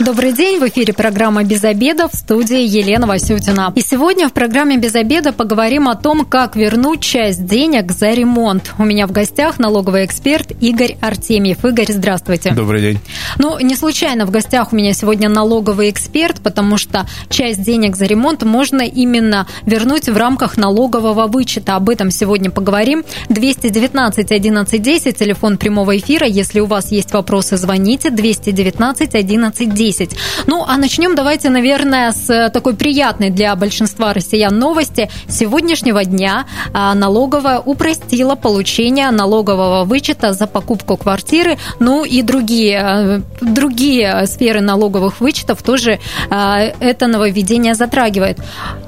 Добрый день, в эфире программа «Без обеда» в студии Елена Васютина. И сегодня в программе «Без обеда» поговорим о том, как вернуть часть денег за ремонт. У меня в гостях налоговый эксперт Игорь Артемьев. Игорь, здравствуйте. Добрый день. Ну, не случайно в гостях у меня сегодня налоговый эксперт, потому что часть денег за ремонт можно именно вернуть в рамках налогового вычета. Об этом сегодня поговорим. 219 11 10, телефон прямого эфира. Если у вас есть вопросы, звоните. 219 11 10. 10. Ну, а начнем давайте, наверное, с такой приятной для большинства россиян новости. С сегодняшнего дня а, налоговая упростила получение налогового вычета за покупку квартиры, ну и другие, а, другие сферы налоговых вычетов тоже а, это нововведение затрагивает.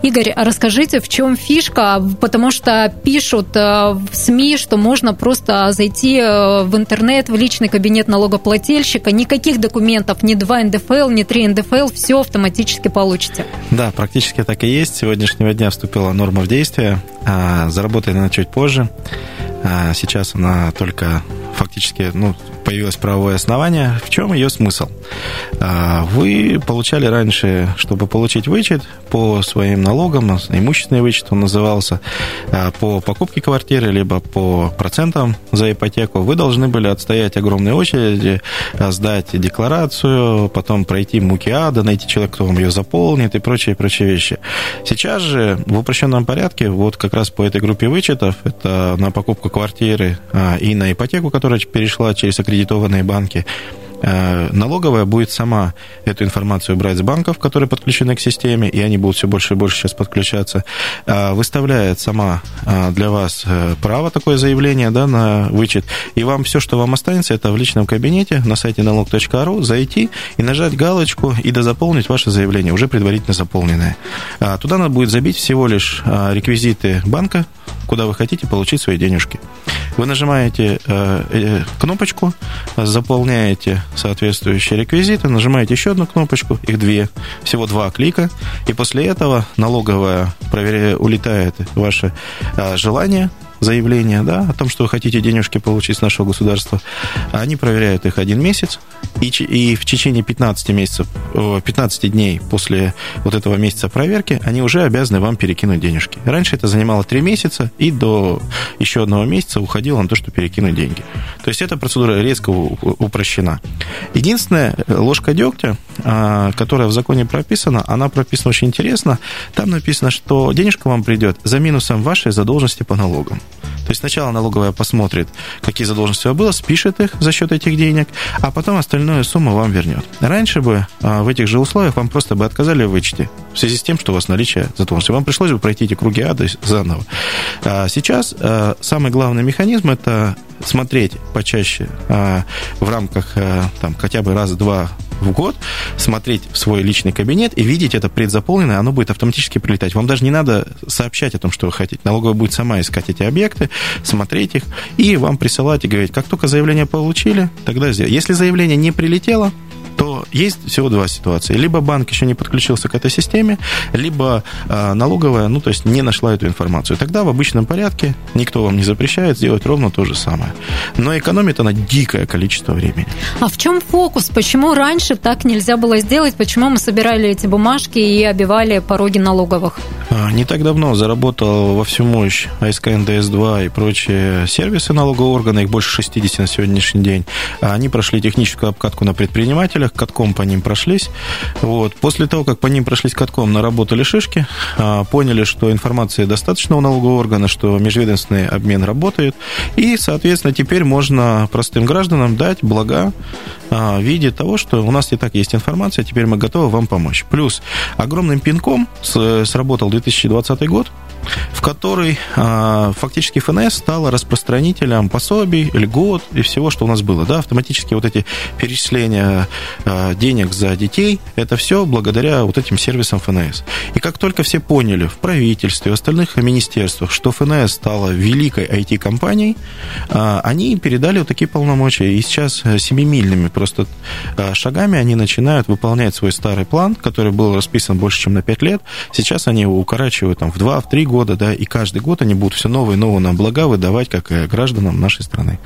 Игорь, расскажите, в чем фишка, потому что пишут в СМИ, что можно просто зайти в интернет, в личный кабинет налогоплательщика, никаких документов, ни 2 НДФ НДФЛ, не 3 НДФЛ, все автоматически получите. Да, практически так и есть. С сегодняшнего дня вступила норма в действие. А, заработает она чуть позже. А, сейчас она только фактически ну, появилось правовое основание. В чем ее смысл? А, вы получали раньше, чтобы получить вычет по своим налогам, имущественный вычет он назывался, а, по покупке квартиры, либо по процентам за ипотеку, вы должны были отстоять огромные очереди, а, сдать декларацию, потом пройти муки ада, найти человека, кто вам ее заполнит и прочие, прочие вещи. Сейчас же в упрощенном порядке, вот как раз по этой группе вычетов, это на покупку квартиры и на ипотеку, которая перешла через аккредитованные банки, налоговая будет сама эту информацию брать с банков, которые подключены к системе, и они будут все больше и больше сейчас подключаться, э, выставляет сама э, для вас право такое заявление да, на вычет, и вам все, что вам останется, это в личном кабинете на сайте налог.ру зайти и нажать галочку и дозаполнить ваше заявление, уже предварительно заполненное. Туда надо будет забить всего лишь реквизиты банка, куда вы хотите получить свои денежки. Вы нажимаете кнопочку, заполняете соответствующие реквизиты, нажимаете еще одну кнопочку, их две, всего два клика, и после этого налоговая проверяет, улетает ваше а, желание заявление да, о том, что вы хотите денежки получить с нашего государства. Они проверяют их один месяц, и, и в течение 15 месяцев, 15 дней после вот этого месяца проверки они уже обязаны вам перекинуть денежки. Раньше это занимало 3 месяца, и до еще одного месяца уходило на то, что перекинуть деньги. То есть эта процедура резко упрощена. Единственная ложка дегтя, которая в законе прописана, она прописана очень интересно. Там написано, что денежка вам придет за минусом вашей задолженности по налогам. То есть сначала налоговая посмотрит, какие задолженности у вас было, спишет их за счет этих денег, а потом остальную сумму вам вернет. Раньше бы а, в этих же условиях вам просто бы отказали в вычете в связи с тем, что у вас наличие задолженности. Вам пришлось бы пройти эти круги ада заново. А сейчас а, самый главный механизм – это смотреть почаще в рамках там, хотя бы раз-два в год, смотреть в свой личный кабинет и видеть это предзаполненное, оно будет автоматически прилетать. Вам даже не надо сообщать о том, что вы хотите. Налоговая будет сама искать эти объекты, смотреть их и вам присылать и говорить, как только заявление получили, тогда сделать. Если заявление не прилетело, то есть всего два ситуации. Либо банк еще не подключился к этой системе, либо э, налоговая, ну, то есть не нашла эту информацию. Тогда в обычном порядке никто вам не запрещает сделать ровно то же самое. Но экономит она дикое количество времени. А в чем фокус? Почему раньше так нельзя было сделать? Почему мы собирали эти бумажки и обивали пороги налоговых? А, не так давно заработал во всю мощь АСК НДС-2 и прочие сервисы налогового органа, их больше 60 на сегодняшний день. Они прошли техническую обкатку на предпринимателя, автомобилях, катком по ним прошлись. Вот. После того, как по ним прошлись катком, наработали шишки, а, поняли, что информации достаточно у налогового органа, что межведомственный обмен работает, и, соответственно, теперь можно простым гражданам дать блага в виде того, что у нас и так есть информация, теперь мы готовы вам помочь. Плюс огромным пинком сработал 2020 год, в который а, фактически ФНС стала распространителем пособий, льгот и всего, что у нас было. Да, автоматически вот эти перечисления а, денег за детей, это все благодаря вот этим сервисам ФНС. И как только все поняли в правительстве, в остальных министерствах, что ФНС стала великой IT-компанией, а, они передали вот такие полномочия. И сейчас семимильными просто э, шагами они начинают выполнять свой старый план, который был расписан больше, чем на 5 лет. Сейчас они его укорачивают там, в 2-3 года, да, и каждый год они будут все новые и новые нам блага выдавать, как и гражданам нашей страны.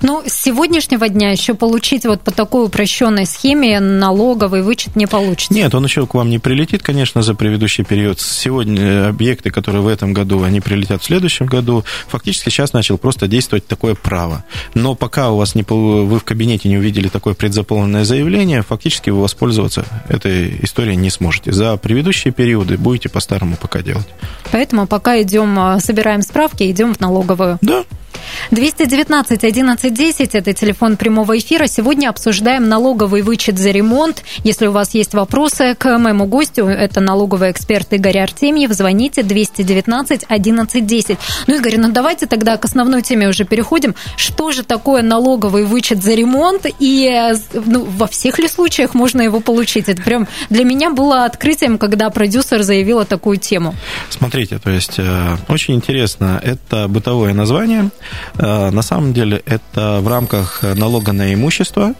Ну, с сегодняшнего дня еще получить вот по такой упрощенной схеме налоговый вычет не получится. Нет, он еще к вам не прилетит, конечно, за предыдущий период. Сегодня объекты, которые в этом году, они прилетят в следующем году. Фактически сейчас начал просто действовать такое право. Но пока у вас не, вы в кабинете не увидели такое предзаполненное заявление, фактически вы воспользоваться этой историей не сможете. За предыдущие периоды будете по-старому пока делать. Поэтому пока идем, а, собираем справки, идем в налоговую. Да, 219 11 10 – это телефон прямого эфира. Сегодня обсуждаем налоговый вычет за ремонт. Если у вас есть вопросы к моему гостю, это налоговый эксперт Игорь Артемьев, звоните 219 11 10. Ну, Игорь, ну давайте тогда к основной теме уже переходим. Что же такое налоговый вычет за ремонт и ну, во всех ли случаях можно его получить? Это прям для меня было открытием, когда продюсер заявила такую тему. Смотрите, то есть э, очень интересно, это бытовое название – на самом деле это в рамках налога на имущество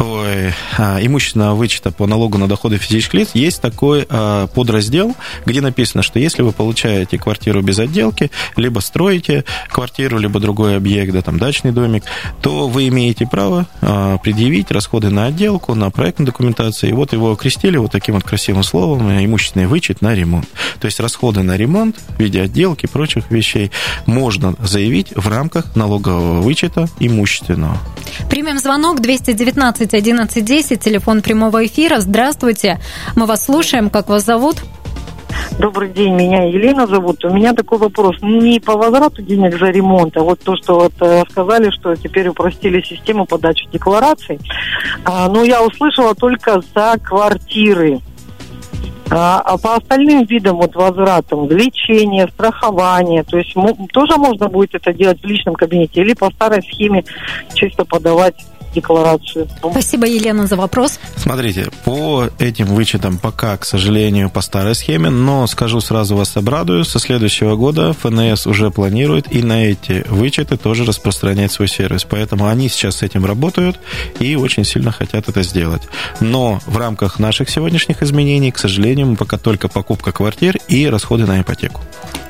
ой, а, имущественного вычета по налогу на доходы физических лиц есть такой а, подраздел, где написано, что если вы получаете квартиру без отделки, либо строите квартиру, либо другой объект, да, там дачный домик, то вы имеете право а, предъявить расходы на отделку, на проектную документацию. И вот его окрестили вот таким вот красивым словом имущественный вычет на ремонт. То есть расходы на ремонт в виде отделки прочих вещей можно заявить в рамках налогового вычета имущественного. Примем звонок 219 11 10, телефон прямого эфира. Здравствуйте, мы вас слушаем, как вас зовут? Добрый день, меня Елена зовут. У меня такой вопрос. Не по возврату денег за ремонт, а вот то, что вот э, сказали, что теперь упростили систему подачи деклараций. А, но я услышала только за квартиры. А, а по остальным видам вот возвратам, лечение, страхование, то есть тоже можно будет это делать в личном кабинете или по старой схеме чисто подавать декларацию. Спасибо, Елена, за вопрос. Смотрите, по этим вычетам пока, к сожалению, по старой схеме, но скажу сразу вас обрадую, со следующего года ФНС уже планирует и на эти вычеты тоже распространять свой сервис. Поэтому они сейчас с этим работают и очень сильно хотят это сделать. Но в рамках наших сегодняшних изменений, к сожалению, мы пока только покупка квартир и расходы на ипотеку.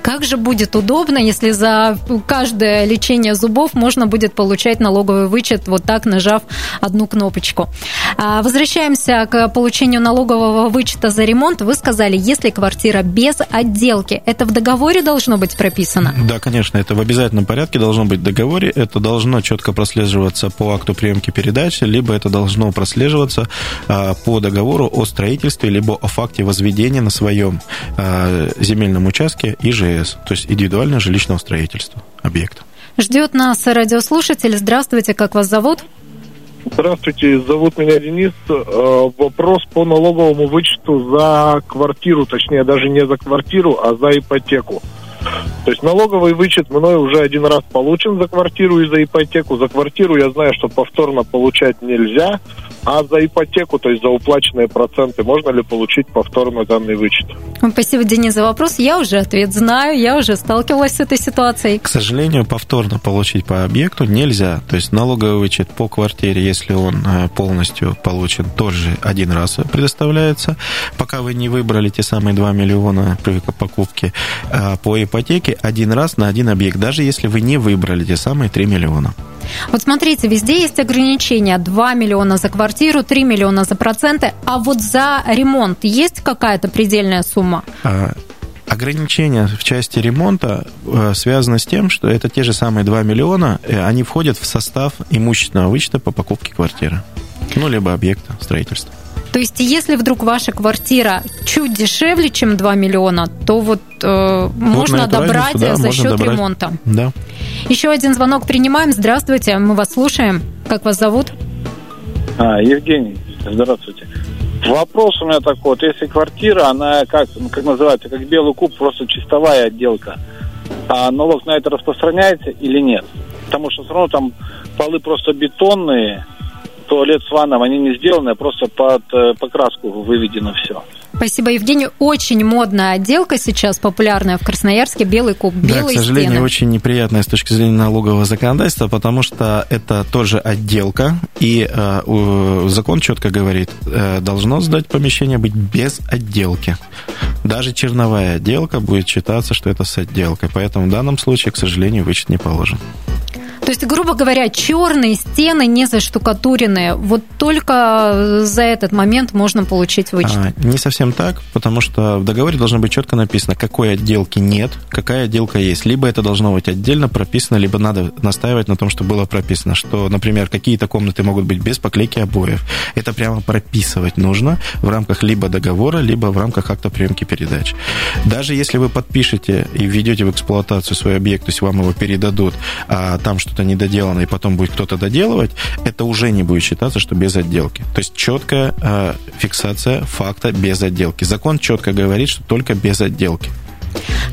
Как же будет удобно, если за каждое лечение зубов можно будет получать налоговый вычет, вот так нажав одну кнопочку. А, возвращаемся к получению налогового вычета за ремонт. Вы сказали, если квартира без отделки, это в договоре должно быть прописано? Да, конечно, это в обязательном порядке должно быть в договоре. Это должно четко прослеживаться по акту приемки передачи, либо это должно прослеживаться а, по договору о строительстве, либо о факте возведения на своем а, земельном участке ИЖС. ЖС, то есть индивидуальное жилищного строительства объекта. Ждет нас радиослушатель. Здравствуйте, как вас зовут? Здравствуйте, зовут меня Денис. Э, вопрос по налоговому вычету за квартиру, точнее даже не за квартиру, а за ипотеку. То есть налоговый вычет мной уже один раз получен за квартиру и за ипотеку. За квартиру я знаю, что повторно получать нельзя. А за ипотеку, то есть за уплаченные проценты, можно ли получить повторно данный вычет? Спасибо, Денис, за вопрос. Я уже ответ знаю, я уже сталкивалась с этой ситуацией. К сожалению, повторно получить по объекту нельзя. То есть налоговый вычет по квартире, если он э, полностью получен, тоже один раз предоставляется. Пока вы не выбрали те самые 2 миллиона при покупке э, по ипотеке, один раз на один объект, даже если вы не выбрали те самые 3 миллиона. Вот смотрите, везде есть ограничения. 2 миллиона за квартиру, 3 миллиона за проценты. А вот за ремонт есть какая-то предельная сумма? А, ограничения в части ремонта э, связаны с тем, что это те же самые 2 миллиона, они входят в состав имущественного вычета по покупке квартиры. Ну, либо объекта строительства. То есть, если вдруг ваша квартира чуть дешевле, чем 2 миллиона, то вот э, можно добрать разницу, да, за счет добрать. ремонта. Да. Еще один звонок принимаем. Здравствуйте, мы вас слушаем. Как вас зовут? А, Евгений, здравствуйте. Вопрос у меня такой, вот если квартира, она как, ну, как называется, как белый куб, просто чистовая отделка, а налог на это распространяется или нет? Потому что все равно там полы просто бетонные, туалет с ванном, они не сделаны, а просто под э, покраску выведено все. Спасибо, Евгений. Очень модная отделка сейчас, популярная в Красноярске, белый куб, белые Да, к сожалению, стены. очень неприятная с точки зрения налогового законодательства, потому что это тоже отделка, и э, закон четко говорит, э, должно сдать помещение быть без отделки. Даже черновая отделка будет считаться, что это с отделкой, поэтому в данном случае, к сожалению, вычет не положен. То есть, грубо говоря, черные стены не заштукатуренные. Вот только за этот момент можно получить вычет. А, не совсем так, потому что в договоре должно быть четко написано, какой отделки нет, какая отделка есть. Либо это должно быть отдельно прописано, либо надо настаивать на том, что было прописано, что, например, какие-то комнаты могут быть без поклейки обоев. Это прямо прописывать нужно в рамках либо договора, либо в рамках акта приемки передач. Даже если вы подпишете и введете в эксплуатацию свой объект, то есть вам его передадут, а там что что-то недоделано, и потом будет кто-то доделывать, это уже не будет считаться, что без отделки. То есть четкая э, фиксация факта без отделки. Закон четко говорит, что только без отделки.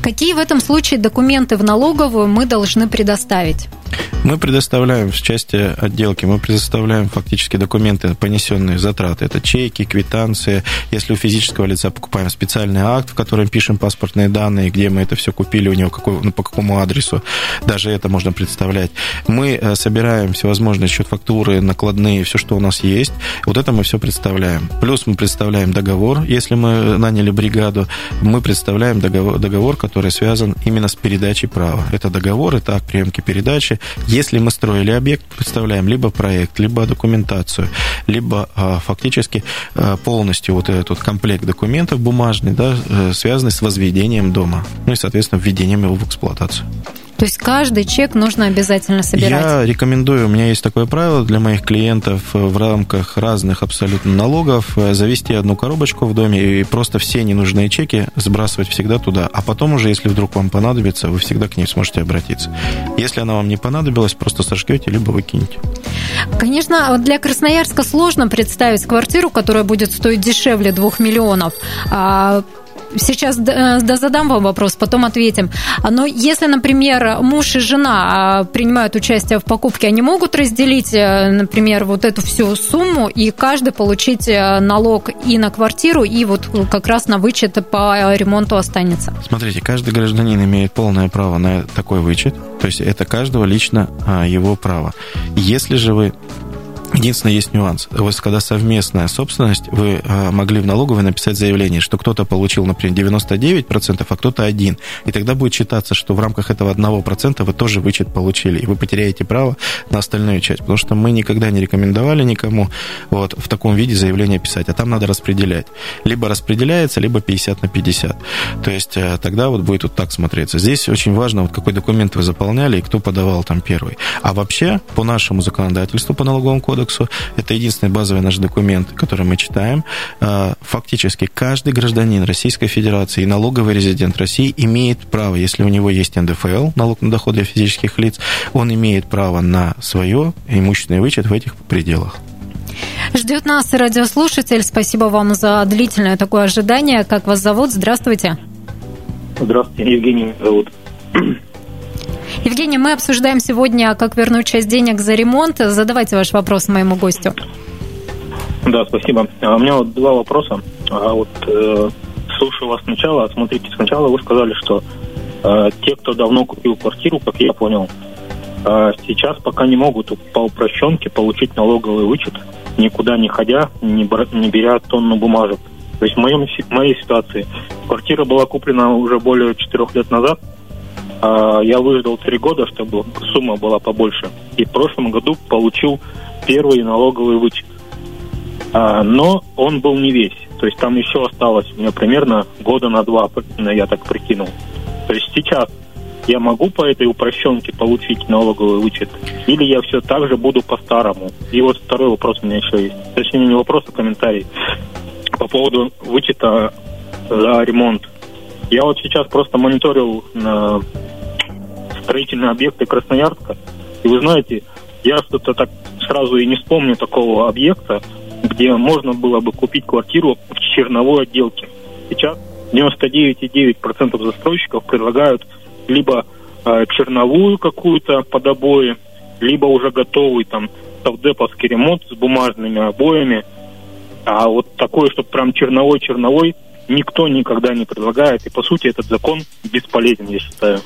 Какие в этом случае документы в налоговую мы должны предоставить? Мы предоставляем в части отделки, мы предоставляем фактически документы, понесенные затраты. Это чеки, квитанции. Если у физического лица покупаем специальный акт, в котором пишем паспортные данные, где мы это все купили, у него какой, ну, по какому адресу, даже это можно представлять. Мы э, собираем всевозможные счет фактуры, накладные, все, что у нас есть. Вот это мы все представляем. Плюс мы представляем договор, если мы наняли бригаду, мы представляем договор, договор который связан именно с передачей права. Это договор, это акт приемки передачи, если мы строили объект, представляем либо проект, либо документацию, либо а, фактически а, полностью вот этот комплект документов бумажный, да, э, связанный с возведением дома, ну и, соответственно, введением его в эксплуатацию. То есть каждый чек нужно обязательно собирать? Я рекомендую, у меня есть такое правило для моих клиентов в рамках разных абсолютно налогов э, завести одну коробочку в доме и просто все ненужные чеки сбрасывать всегда туда. А потом уже, если вдруг вам понадобится, вы всегда к ней сможете обратиться. Если она вам не понадобилась, просто сожгете, либо выкинете. Конечно, для Красноярска сложно представить квартиру, которая будет стоить дешевле 2 миллионов. А сейчас э, да, задам вам вопрос, потом ответим. Но если, например, муж и жена а, принимают участие в покупке, они могут разделить, э, например, вот эту всю сумму и каждый получить э, налог и на квартиру, и вот как раз на вычет по ремонту останется? Смотрите, каждый гражданин имеет полное право на такой вычет, то есть это каждого лично а, его право. Если же вы Единственное, есть нюанс. У вас, когда совместная собственность, вы а, могли в налоговой написать заявление, что кто-то получил, например, 99%, а кто-то один. И тогда будет считаться, что в рамках этого 1% вы тоже вычет получили, и вы потеряете право на остальную часть. Потому что мы никогда не рекомендовали никому вот, в таком виде заявление писать, а там надо распределять. Либо распределяется, либо 50 на 50. То есть э, тогда вот будет вот так смотреться. Здесь очень важно, вот какой документ вы заполняли и кто подавал там первый. А вообще, по нашему законодательству, по налоговому кодексу, кодексу. Это единственный базовый наш документ, который мы читаем. А, фактически каждый гражданин Российской Федерации и налоговый резидент России имеет право, если у него есть НДФЛ, налог на доход для физических лиц, он имеет право на свое имущественный вычет в этих пределах. Ждет нас радиослушатель. Спасибо вам за длительное такое ожидание. Как вас зовут? Здравствуйте. Здравствуйте, Евгений зовут. Евгений, мы обсуждаем сегодня, как вернуть часть денег за ремонт. Задавайте ваш вопрос моему гостю. Да, спасибо. А у меня вот два вопроса. А вот э, слушаю вас сначала. Смотрите, сначала вы сказали, что э, те, кто давно купил квартиру, как я понял, э, сейчас пока не могут по упрощенке получить налоговый вычет, никуда не ходя, не, не беря тонну бумажек. То есть в, моем, в моей ситуации квартира была куплена уже более четырех лет назад, я выждал три года, чтобы сумма была побольше. И в прошлом году получил первый налоговый вычет. А, но он был не весь. То есть там еще осталось у меня примерно года на два, я так прикинул. То есть сейчас я могу по этой упрощенке получить налоговый вычет, или я все так же буду по-старому? И вот второй вопрос у меня еще есть. Точнее, не вопрос, а комментарий. По поводу вычета за ремонт. Я вот сейчас просто мониторил на строительные объекты Красноярска. И вы знаете, я что-то так сразу и не вспомню такого объекта, где можно было бы купить квартиру в черновой отделке. Сейчас 99,9% застройщиков предлагают либо э, черновую какую-то под обои, либо уже готовый там совдеповский ремонт с бумажными обоями. А вот такой, чтобы прям черновой-черновой, никто никогда не предлагает. И, по сути, этот закон бесполезен, я считаю.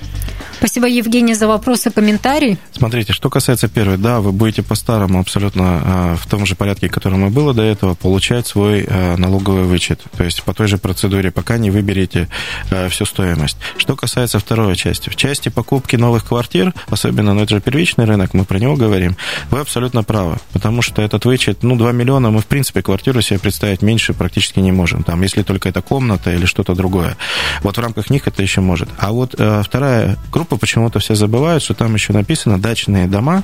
Спасибо, Евгений, за вопросы и комментарий. Смотрите, что касается первой, да, вы будете по-старому абсолютно а, в том же порядке, которым и было до этого, получать свой а, налоговый вычет. То есть по той же процедуре, пока не выберете а, всю стоимость. Что касается второй части. В части покупки новых квартир, особенно, ну, это же первичный рынок, мы про него говорим, вы абсолютно правы. Потому что этот вычет, ну, 2 миллиона, мы, в принципе, квартиру себе представить меньше практически не можем. Там, если только это комната или что-то другое. Вот в рамках них это еще может. А вот вторая группа почему-то все забывают, что там еще написано дачные дома,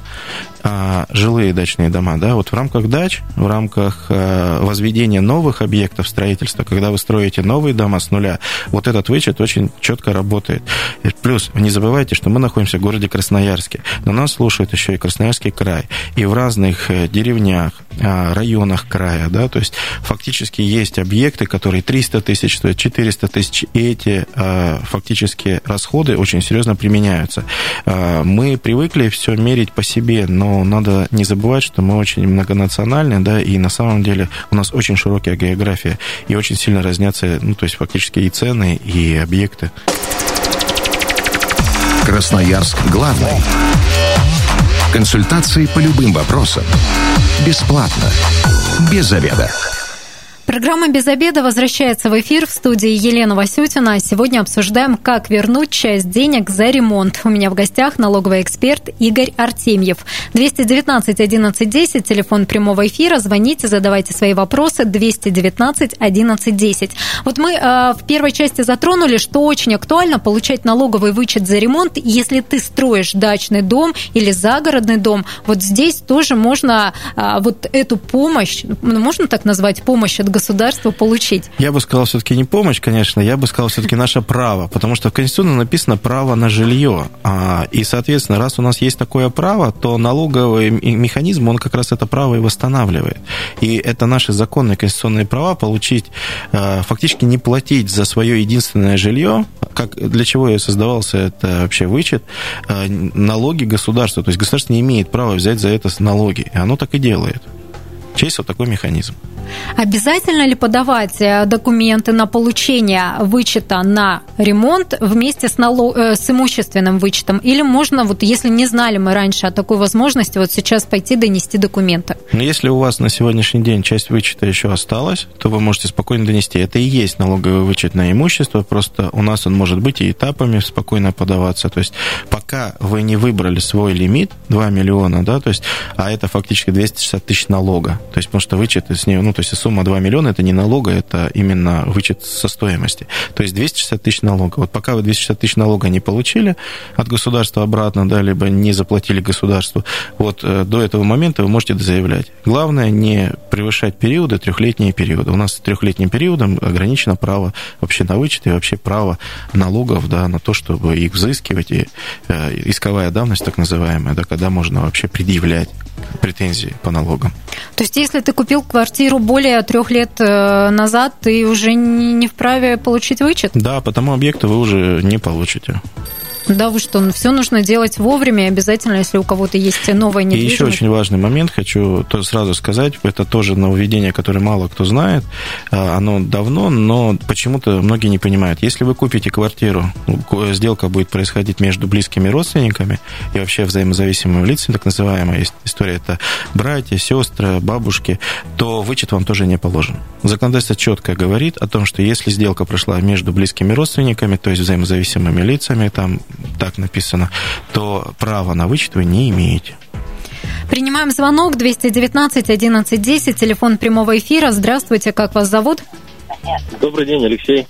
а, жилые дачные дома, да, вот в рамках дач, в рамках а, возведения новых объектов строительства, когда вы строите новые дома с нуля, вот этот вычет очень четко работает. Плюс, не забывайте, что мы находимся в городе Красноярске, но нас слушает еще и Красноярский край, и в разных э, деревнях, а, районах края, да, то есть фактически есть объекты, которые 300 тысяч стоят, 400 тысяч, и эти а, фактически расходы очень серьезно применяются. А, мы привыкли все мерить по себе, но надо не забывать, что мы очень многонациональны, да, и на самом деле у нас очень широкая география, и очень сильно разнятся, ну, то есть фактически и цены, и объекты. Красноярск главный. Консультации по любым вопросам. Бесплатно. Без заведа. Программа «Без обеда» возвращается в эфир в студии Елена Васютина. Сегодня обсуждаем, как вернуть часть денег за ремонт. У меня в гостях налоговый эксперт Игорь Артемьев. 219 11 10, телефон прямого эфира. Звоните, задавайте свои вопросы. 219 11 10. Вот мы э, в первой части затронули, что очень актуально получать налоговый вычет за ремонт, если ты строишь дачный дом или загородный дом. Вот здесь тоже можно э, вот эту помощь, ну, можно так назвать, помощь от государству получить? Я бы сказал, все-таки не помощь, конечно, я бы сказал, все-таки наше право, потому что в Конституции написано право на жилье. А, и, соответственно, раз у нас есть такое право, то налоговый механизм, он как раз это право и восстанавливает. И это наши законные конституционные права получить, а, фактически не платить за свое единственное жилье, как, для чего и создавался это вообще вычет, а, налоги государства. То есть государство не имеет права взять за это налоги, и оно так и делает. Есть вот такой механизм. Обязательно ли подавать э, документы на получение вычета на ремонт вместе с, налог... Э, с имущественным вычетом? Или можно, вот если не знали мы раньше о такой возможности, вот сейчас пойти донести документы? Но если у вас на сегодняшний день часть вычета еще осталась, то вы можете спокойно донести. Это и есть налоговый вычет на имущество, просто у нас он может быть и этапами спокойно подаваться. То есть пока вы не выбрали свой лимит, 2 миллиона, да, то есть, а это фактически 260 тысяч налога. То есть, потому что вычет с нее, ну, то есть сумма 2 миллиона, это не налога, это именно вычет со стоимости. То есть 260 тысяч налога. Вот пока вы 260 тысяч налога не получили от государства обратно, да, либо не заплатили государству, вот э, до этого момента вы можете заявлять. Главное не превышать периоды, трехлетние периоды. У нас трехлетним периодом ограничено право вообще на вычет и вообще право налогов, да, на то, чтобы их взыскивать, и э, исковая давность, так называемая, да, когда можно вообще предъявлять претензии по налогам. То есть, если ты купил квартиру более трех лет э, назад, ты уже не вправе получить вычет? Да, по тому объекту вы уже не получите. Да, вы что, ну, все нужно делать вовремя, обязательно, если у кого-то есть новая недвижимость. И еще очень важный момент, хочу сразу сказать, это тоже нововведение, которое мало кто знает, а, оно давно, но почему-то многие не понимают. Если вы купите квартиру, ну, сделка будет происходить между близкими родственниками и вообще взаимозависимыми лицами, так называемая история, это братья, сестры, бабушки, то вычет вам тоже не положен. Законодательство четко говорит о том, что если сделка прошла между близкими родственниками, то есть взаимозависимыми лицами, там так написано, то права на вычет вы не имеете. Принимаем звонок 219 11 10, телефон прямого эфира. Здравствуйте, как вас зовут? Добрый день, Алексей.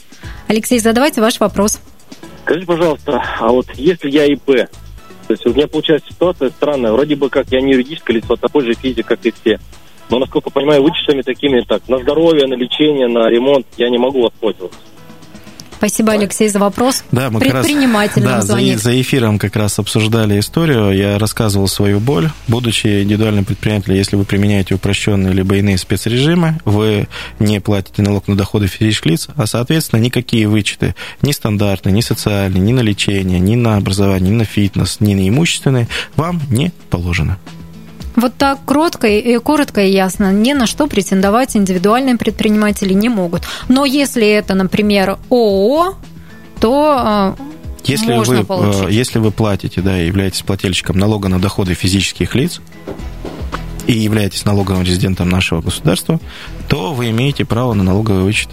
Алексей, задавайте ваш вопрос. Скажите, пожалуйста, а вот если я ИП, то есть у меня получается ситуация странная, вроде бы как я не юридическое лицо, а такой же физик, как и все. Но, насколько понимаю, вычетами такими, так, на здоровье, на лечение, на ремонт я не могу воспользоваться. Спасибо, Алексей, за вопрос. Да, мы Предприниматель как раз, да, за, за эфиром как раз обсуждали историю. Я рассказывал свою боль. Будучи индивидуальным предпринимателем, если вы применяете упрощенные либо иные спецрежимы, вы не платите налог на доходы физических лиц, а, соответственно, никакие вычеты, ни стандартные, ни социальные, ни на лечение, ни на образование, ни на фитнес, ни на имущественные, вам не положено. Вот так кротко и коротко и ясно. Ни на что претендовать индивидуальные предприниматели не могут. Но если это, например, ООО, то э, если можно вы, э, получить. если вы платите, да, и являетесь плательщиком налога на доходы физических лиц и являетесь налоговым резидентом нашего государства, то вы имеете право на налоговый вычет.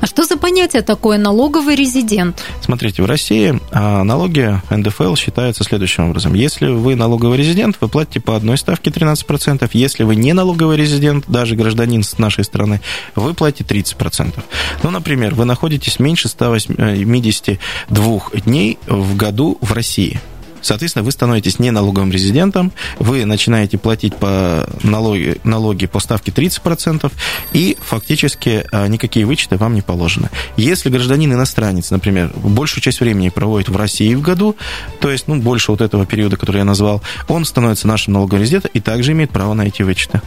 А что за понятие такое налоговый резидент? Смотрите, в России а, налоги НДФЛ считаются следующим образом. Если вы налоговый резидент, вы платите по одной ставке 13%. Если вы не налоговый резидент, даже гражданин с нашей страны, вы платите 30%. Ну, например, вы находитесь меньше 182 дней в году в России – Соответственно, вы становитесь не налоговым резидентом, вы начинаете платить по налоги, налоги по ставке 30%, и фактически а, никакие вычеты вам не положены. Если гражданин иностранец, например, большую часть времени проводит в России в году, то есть ну, больше вот этого периода, который я назвал, он становится нашим налоговым резидентом и также имеет право на эти вычеты.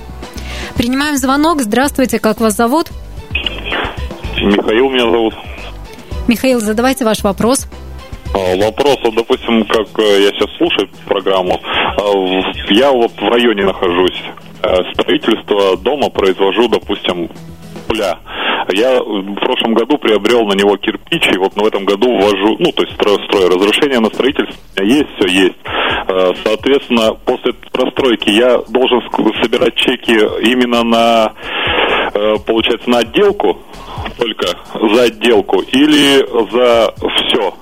Принимаем звонок. Здравствуйте, как вас зовут? Михаил меня зовут. Михаил, задавайте ваш вопрос. А, Вопрос, допустим, как э, я сейчас слушаю программу, а, я вот в районе нахожусь, Э, строительство дома произвожу, допустим, нуля. Я в прошлом году приобрел на него кирпич, и вот в этом году ввожу, ну, то есть строю, строю. Разрешение на строительство есть, все есть. Э, Соответственно, после простройки я должен собирать чеки именно на, получается, на отделку, только за отделку, или за все?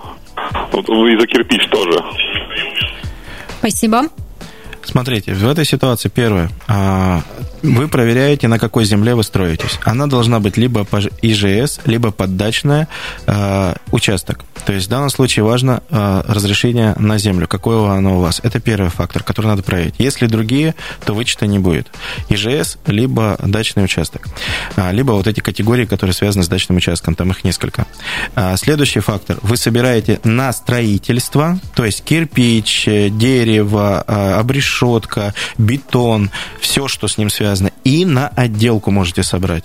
Вот И за кирпич тоже. Спасибо. Смотрите, в этой ситуации первое. а, Вы проверяете, на какой земле вы строитесь. Она должна быть либо по ИЖС, либо поддачная а, участок. То есть в данном случае важно а, разрешение на землю. Какое оно у вас? Это первый фактор, который надо проверить. Если другие, то вычета не будет. ИЖС, либо дачный участок. Либо вот эти категории, которые связаны с дачным участком. Там их несколько. Следующий фактор. Вы собираете на строительство, то есть кирпич, дерево, а, обрешетка, бетон, все, что с ним связано, и на отделку можете собрать.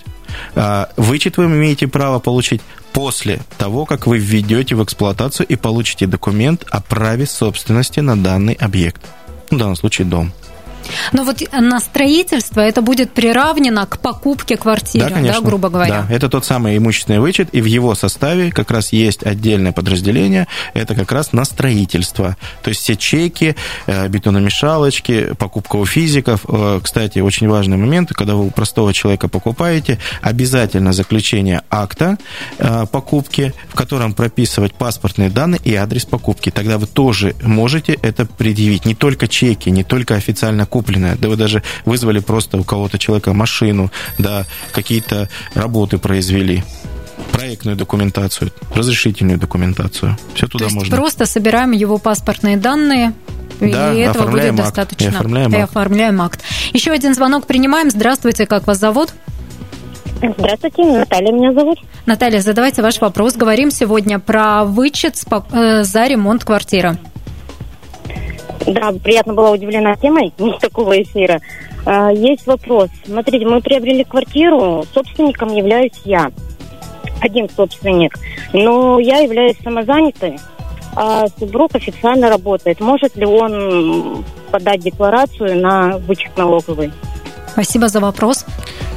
А, Вычет вы имеете право получить после того, как вы введете в эксплуатацию и получите документ о праве собственности на данный объект. В данном случае дом. Но вот на строительство это будет приравнено к покупке квартиры, да, конечно. грубо говоря. Да, это тот самый имущественный вычет, и в его составе как раз есть отдельное подразделение, это как раз на строительство. То есть все чеки, э, бетономешалочки, покупка у физиков. Э, Кстати, очень важный момент, когда вы у простого человека покупаете, обязательно заключение акта э, покупки, в котором прописывать паспортные данные и адрес покупки. Тогда вы тоже можете это предъявить. Не только чеки, не только официально купленное, да вы даже вызвали просто у кого-то человека машину, да, какие-то работы произвели проектную документацию, разрешительную документацию. Все туда То есть можно. просто собираем его паспортные данные, Да, и этого будет оформляем акт. достаточно. И оформляем И акт. оформляем акт. Еще один звонок принимаем. Здравствуйте, как вас зовут? Здравствуйте, Наталья меня зовут. Наталья, задавайте ваш вопрос. Говорим сегодня про вычет э, за ремонт квартиры. Да, приятно была удивлена темой такого эфира. А, Есть вопрос. Смотрите, мы приобрели квартиру, собственником являюсь я. Один собственник. Но я являюсь самозанятой, а супруг официально работает. Может ли он подать декларацию на вычет налоговый? Спасибо за вопрос.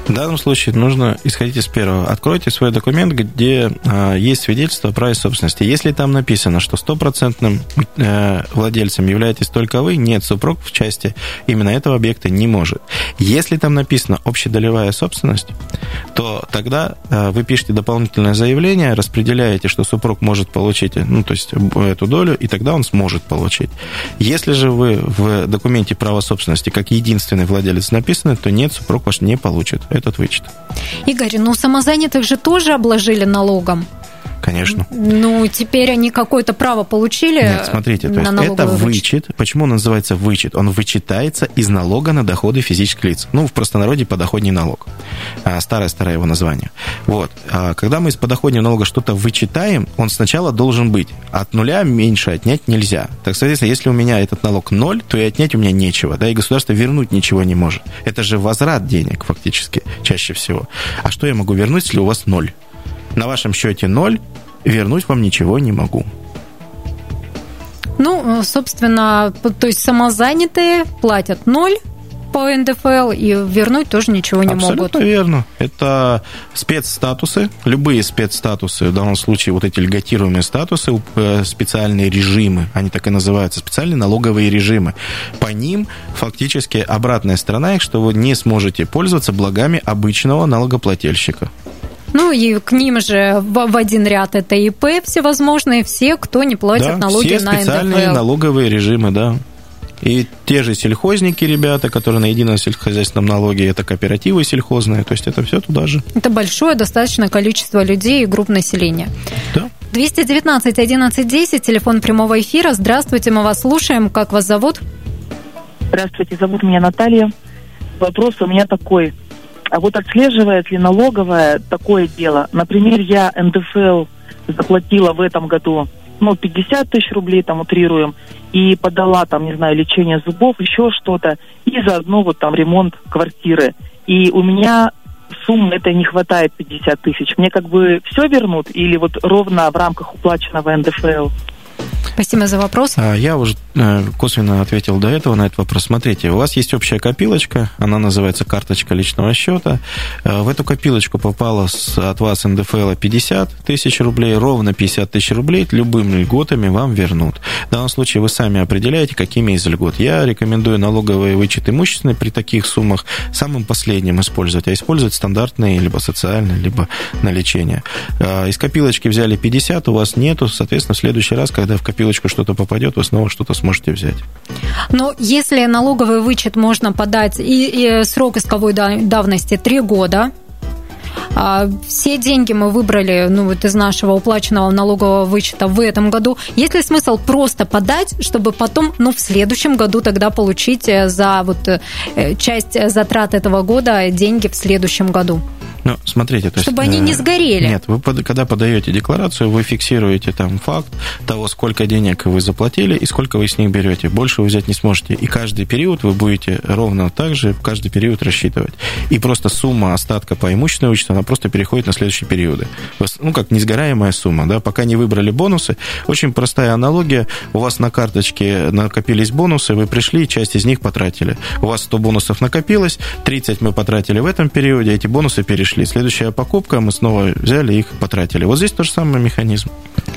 В данном случае нужно исходить из первого. Откройте свой документ, где а, есть свидетельство о праве собственности. Если там написано, что стопроцентным э, владельцем являетесь только вы, нет, супруг в части именно этого объекта не может. Если там написано общедолевая собственность, то тогда э, вы пишете дополнительное заявление, распределяете, что супруг может получить, ну, то есть эту долю, и тогда он сможет получить. Если же вы в документе права собственности как единственный владелец написаны, то нет, супруг ваш не получит этот вычет. Игорь, ну самозанятых же тоже обложили налогом. Конечно. Ну, теперь они какое-то право получили Нет, смотрите, то есть это вычет. вычет. Почему он называется вычет? Он вычитается из налога на доходы физических лиц. Ну, в простонародье подоходный налог. А, Старое-старое его название. Вот. А Когда мы из подоходного налога что-то вычитаем, он сначала должен быть. От нуля меньше отнять нельзя. Так, соответственно, если у меня этот налог ноль, то и отнять у меня нечего. Да, и государство вернуть ничего не может. Это же возврат денег фактически чаще всего. А что я могу вернуть, если у вас ноль? На вашем счете ноль, вернуть вам ничего не могу. Ну, э, собственно, то есть самозанятые платят ноль, по НДФЛ и вернуть тоже ничего не Абсолютно могут. Абсолютно верно. Это спецстатусы, любые спецстатусы, в данном случае вот эти льготируемые статусы, э, специальные режимы, они так и называются, специальные налоговые режимы. По ним фактически обратная сторона их, что вы не сможете пользоваться благами обычного налогоплательщика. Ну и к ним же в, в один ряд это ИП всевозможные, все, кто не платит да, налоги все на специальные НДФЛ. налоговые режимы, да. И те же сельхозники, ребята, которые на едином сельскохозяйственном налоге, это кооперативы сельхозные, то есть это все туда же. Это большое достаточно количество людей и групп населения. Да. 219 11 10, телефон прямого эфира. Здравствуйте, мы вас слушаем. Как вас зовут? Здравствуйте, зовут меня Наталья. Вопрос у меня такой. А вот отслеживает ли налоговая такое дело? Например, я НДФЛ заплатила в этом году ну, 50 тысяч рублей, там, утрируем, и подала, там, не знаю, лечение зубов, еще что-то, и заодно вот там ремонт квартиры. И у меня суммы этой не хватает 50 тысяч. Мне как бы все вернут или вот ровно в рамках уплаченного НДФЛ? Спасибо за вопрос. А, я уже э, косвенно ответил до этого на этот вопрос. Смотрите, у вас есть общая копилочка, она называется карточка личного счета. Э, в эту копилочку попало от вас НДФЛ 50 тысяч рублей, ровно 50 тысяч рублей любыми льготами вам вернут. В данном случае вы сами определяете, какими из льгот. Я рекомендую налоговый вычет имущественный при таких суммах самым последним использовать, а использовать стандартные либо социальные, либо на лечение. Э, из копилочки взяли 50, у вас нету, соответственно, в следующий раз, когда в копилочку что-то попадет, вы снова что-то сможете взять. Но если налоговый вычет можно подать, и, и срок исковой давности 3 года, а, все деньги мы выбрали ну, вот из нашего уплаченного налогового вычета в этом году. Есть ли смысл просто подать, чтобы потом ну, в следующем году тогда получить э, за вот, э, часть затрат этого года деньги в следующем году? Ну, смотрите, то Чтобы есть, они не э, сгорели. Нет, вы когда подаете декларацию, вы фиксируете там факт того, сколько денег вы заплатили и сколько вы с них берете. Больше вы взять не сможете. И каждый период вы будете ровно так же каждый период рассчитывать. И просто сумма остатка по имущественному вычету, она просто переходит на следующие периоды. Ну, как несгораемая сумма, да, пока не выбрали бонусы. Очень простая аналогия. У вас на карточке накопились бонусы, вы пришли, часть из них потратили. У вас 100 бонусов накопилось, 30 мы потратили в этом периоде, эти бонусы перешли пришли. Следующая покупка, мы снова взяли их, потратили. Вот здесь тот же самый механизм.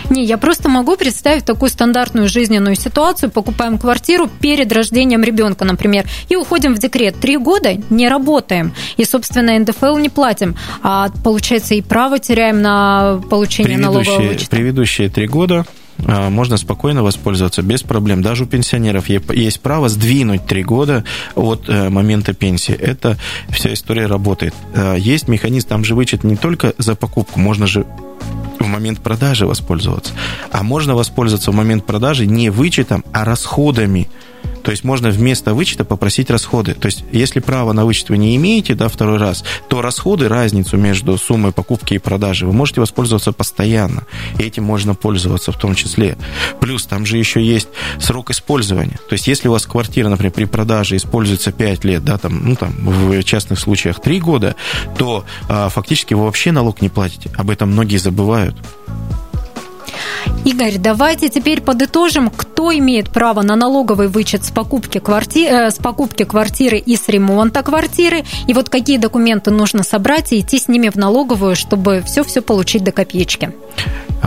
Не, я просто могу представить такую стандартную жизненную ситуацию. Покупаем квартиру перед рождением ребенка, например, и уходим в декрет. Три года не работаем. И, собственно, НДФЛ не платим. А получается, и право теряем на получение налогового вычета. Предыдущие три года можно спокойно воспользоваться без проблем. Даже у пенсионеров есть право сдвинуть три года от э, момента пенсии. Это вся история работает. А, есть механизм, там же вычет не только за покупку, можно же в момент продажи воспользоваться. А можно воспользоваться в момент продажи не вычетом, а расходами. То есть можно вместо вычета попросить расходы. То есть если право на вычет вы не имеете, да, второй раз, то расходы, разницу между суммой покупки и продажи, вы можете воспользоваться постоянно. И этим можно пользоваться в том числе. Плюс там же еще есть срок использования. То есть если у вас квартира, например, при продаже используется 5 лет, да, там, ну, там, в частных случаях 3 года, то а, фактически вы вообще налог не платите. Об этом многие забывают. Игорь, давайте теперь подытожим, кто имеет право на налоговый вычет с покупки, кварти... э, с покупки квартиры и с ремонта квартиры, и вот какие документы нужно собрать и идти с ними в налоговую, чтобы все-все получить до копеечки.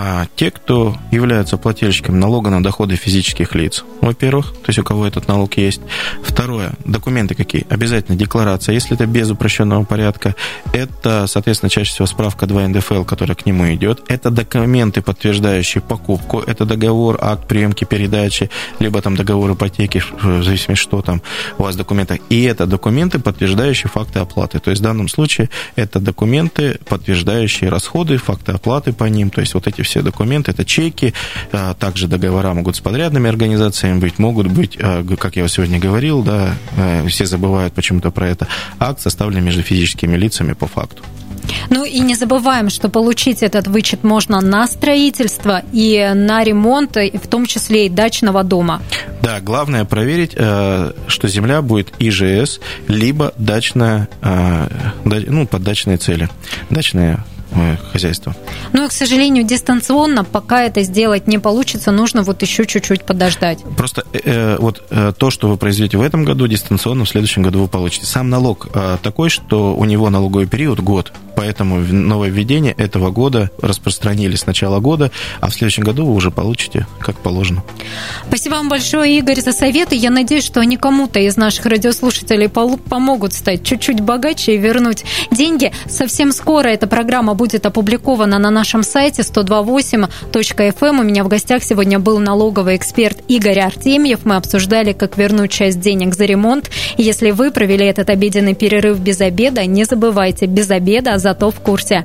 А те, кто являются плательщиком налога на доходы физических лиц, во-первых, то есть у кого этот налог есть. Второе, документы какие? Обязательно декларация. Если это без упрощенного порядка, это, соответственно, чаще всего справка 2 НДФЛ, которая к нему идет. Это документы, подтверждающие покупку. Это договор, акт приемки, передачи, либо там договор ипотеки, в зависимости, что там у вас в документах. И это документы, подтверждающие факты оплаты. То есть в данном случае это документы, подтверждающие расходы, факты оплаты по ним. То есть вот эти все документы, это чеки, а, также договора могут с подрядными организациями быть, могут быть, а, как я сегодня говорил, да, а, все забывают почему-то про это, акт составлен между физическими лицами по факту. Ну и не забываем, что получить этот вычет можно на строительство и на ремонт, в том числе и дачного дома. Да, главное проверить, э, что земля будет ИЖС, либо дачная, э, ну, под дачные цели. Дачные э, хозяйства. Ну и, к сожалению, дистанционно пока это сделать не получится, нужно вот еще чуть-чуть подождать. Просто э, вот э, то, что вы произведете в этом году, дистанционно в следующем году вы получите. Сам налог э, такой, что у него налоговый период год, поэтому новое введение этого года распространили с начала года, а в следующем году вы уже получите как положено. Спасибо вам большое, Игорь, за советы. Я надеюсь, что они кому-то из наших радиослушателей помогут стать чуть-чуть богаче и вернуть деньги. Совсем скоро эта программа будет опубликована на нашем сайте 128.fm. У меня в гостях сегодня был налоговый эксперт Игорь Артемьев. Мы обсуждали, как вернуть часть денег за ремонт. Если вы провели этот обеденный перерыв без обеда, не забывайте, без обеда, а зато в курсе.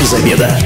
Без обеда.